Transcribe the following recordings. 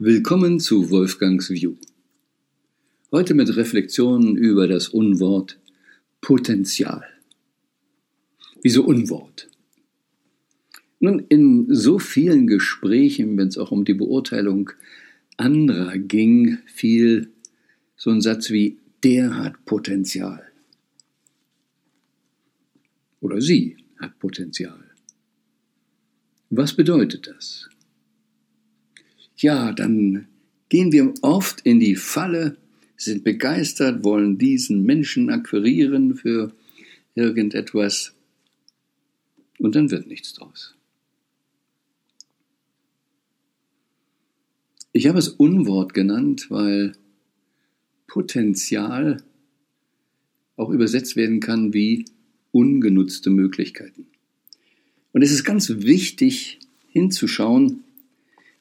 Willkommen zu Wolfgangs View. Heute mit Reflexionen über das Unwort Potenzial. Wieso Unwort? Nun, in so vielen Gesprächen, wenn es auch um die Beurteilung anderer ging, fiel so ein Satz wie der hat Potenzial. Oder sie hat Potenzial. Was bedeutet das? Ja, dann gehen wir oft in die Falle, sind begeistert, wollen diesen Menschen akquirieren für irgendetwas und dann wird nichts draus. Ich habe es Unwort genannt, weil Potenzial auch übersetzt werden kann wie ungenutzte Möglichkeiten. Und es ist ganz wichtig hinzuschauen,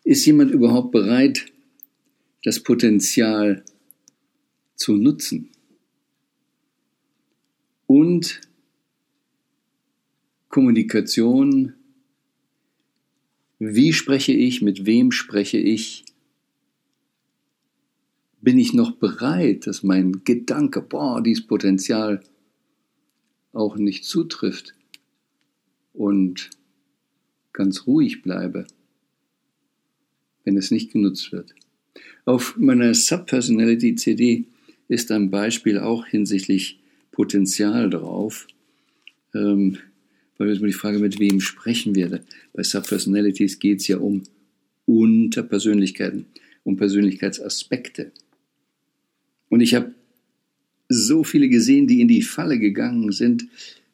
ist jemand überhaupt bereit, das Potenzial zu nutzen? Und Kommunikation, wie spreche ich, mit wem spreche ich? Bin ich noch bereit, dass mein Gedanke, boah, dieses Potenzial auch nicht zutrifft und ganz ruhig bleibe? Wenn es nicht genutzt wird. Auf meiner Subpersonality-CD ist ein Beispiel auch hinsichtlich Potenzial drauf, ähm, weil jetzt mal die Frage, mit wem sprechen wir? Bei Subpersonalities geht es ja um Unterpersönlichkeiten, um Persönlichkeitsaspekte. Und ich habe so viele gesehen, die in die Falle gegangen sind,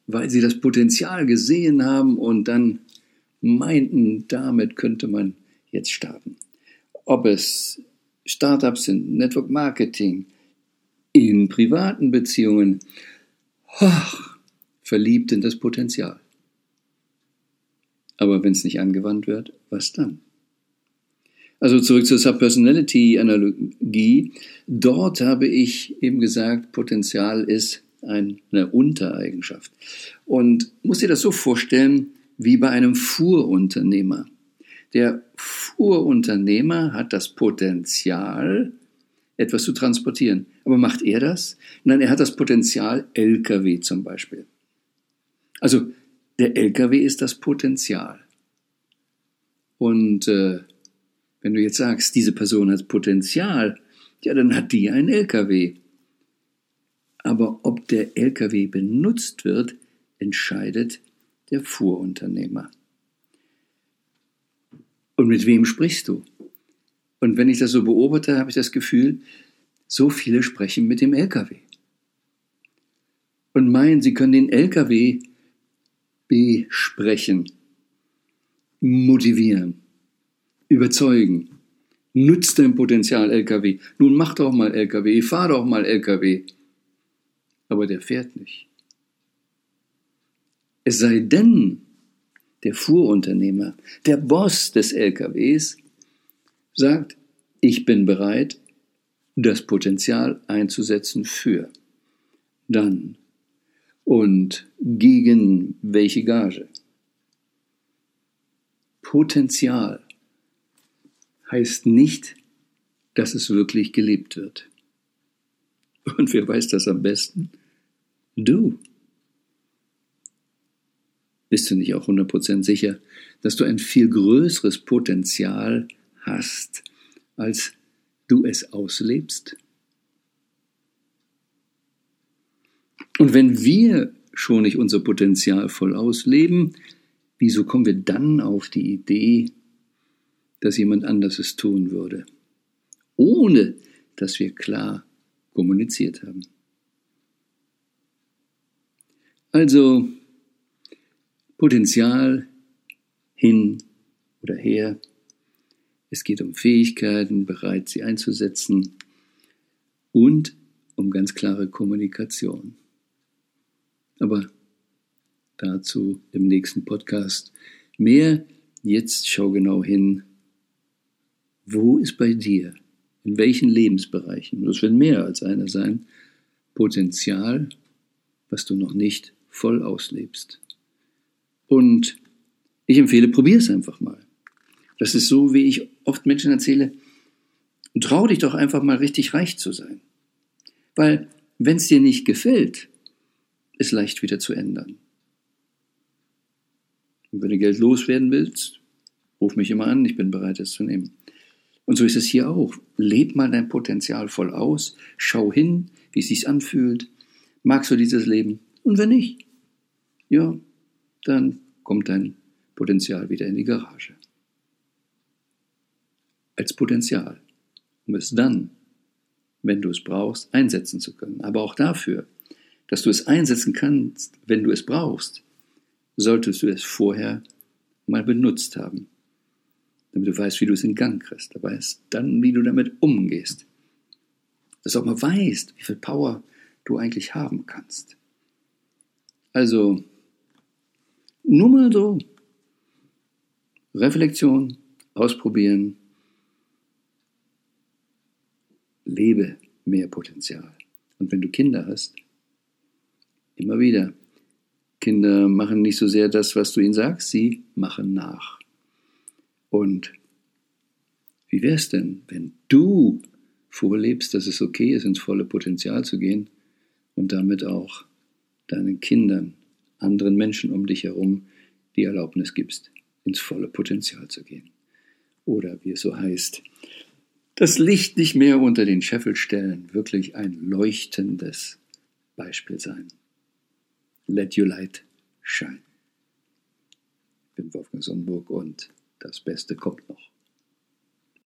weil sie das Potenzial gesehen haben und dann meinten, damit könnte man jetzt starten ob es Startups sind, Network Marketing, in privaten Beziehungen, hoch, verliebt in das Potenzial. Aber wenn es nicht angewandt wird, was dann? Also zurück zur Subpersonality-Analogie. Dort habe ich eben gesagt, Potenzial ist eine Untereigenschaft. Und muss dir das so vorstellen wie bei einem Fuhrunternehmer. Der Fuhrunternehmer hat das Potenzial, etwas zu transportieren. Aber macht er das? Nein, er hat das Potenzial Lkw zum Beispiel. Also der Lkw ist das Potenzial. Und äh, wenn du jetzt sagst, diese Person hat Potenzial, ja, dann hat die ein Lkw. Aber ob der Lkw benutzt wird, entscheidet der Fuhrunternehmer. Und mit wem sprichst du? Und wenn ich das so beobachte, habe ich das Gefühl, so viele sprechen mit dem LKW. Und meinen, sie können den LKW besprechen, motivieren, überzeugen. Nützt dein Potenzial LKW. Nun mach doch mal LKW, fahr doch mal LKW. Aber der fährt nicht. Es sei denn, der Fuhrunternehmer, der Boss des LKWs, sagt, ich bin bereit, das Potenzial einzusetzen für. Dann. Und gegen welche Gage? Potenzial heißt nicht, dass es wirklich gelebt wird. Und wer weiß das am besten? Du bist du nicht auch 100% sicher, dass du ein viel größeres Potenzial hast, als du es auslebst? Und wenn wir schon nicht unser Potenzial voll ausleben, wieso kommen wir dann auf die Idee, dass jemand anders es tun würde, ohne dass wir klar kommuniziert haben? Also Potenzial hin oder her. Es geht um Fähigkeiten, bereit sie einzusetzen und um ganz klare Kommunikation. Aber dazu im nächsten Podcast mehr. Jetzt schau genau hin, wo ist bei dir, in welchen Lebensbereichen, das wird mehr als einer sein, Potenzial, was du noch nicht voll auslebst. Und ich empfehle, probier es einfach mal. Das ist so, wie ich oft Menschen erzähle, trau dich doch einfach mal richtig reich zu sein. Weil, wenn es dir nicht gefällt, ist leicht wieder zu ändern. Und wenn du Geld loswerden willst, ruf mich immer an, ich bin bereit, es zu nehmen. Und so ist es hier auch. Leb mal dein Potenzial voll aus, schau hin, wie es sich anfühlt. Magst du dieses Leben? Und wenn nicht, ja, dann kommt dein Potenzial wieder in die Garage. Als Potenzial, um es dann, wenn du es brauchst, einsetzen zu können. Aber auch dafür, dass du es einsetzen kannst, wenn du es brauchst, solltest du es vorher mal benutzt haben, damit du weißt, wie du es in Gang kriegst. Du weißt dann, wie du damit umgehst. Dass du auch mal weißt, wie viel Power du eigentlich haben kannst. Also, nur mal so. Reflexion, ausprobieren, lebe mehr Potenzial. Und wenn du Kinder hast, immer wieder. Kinder machen nicht so sehr das, was du ihnen sagst, sie machen nach. Und wie wäre es denn, wenn du vorlebst, dass es okay ist, ins volle Potenzial zu gehen und damit auch deinen Kindern, anderen Menschen um dich herum die Erlaubnis gibst, ins volle Potenzial zu gehen. Oder wie es so heißt, das Licht nicht mehr unter den Scheffel stellen, wirklich ein leuchtendes Beispiel sein. Let your light shine. Ich bin Wolfgang Sonnenburg und das Beste kommt noch.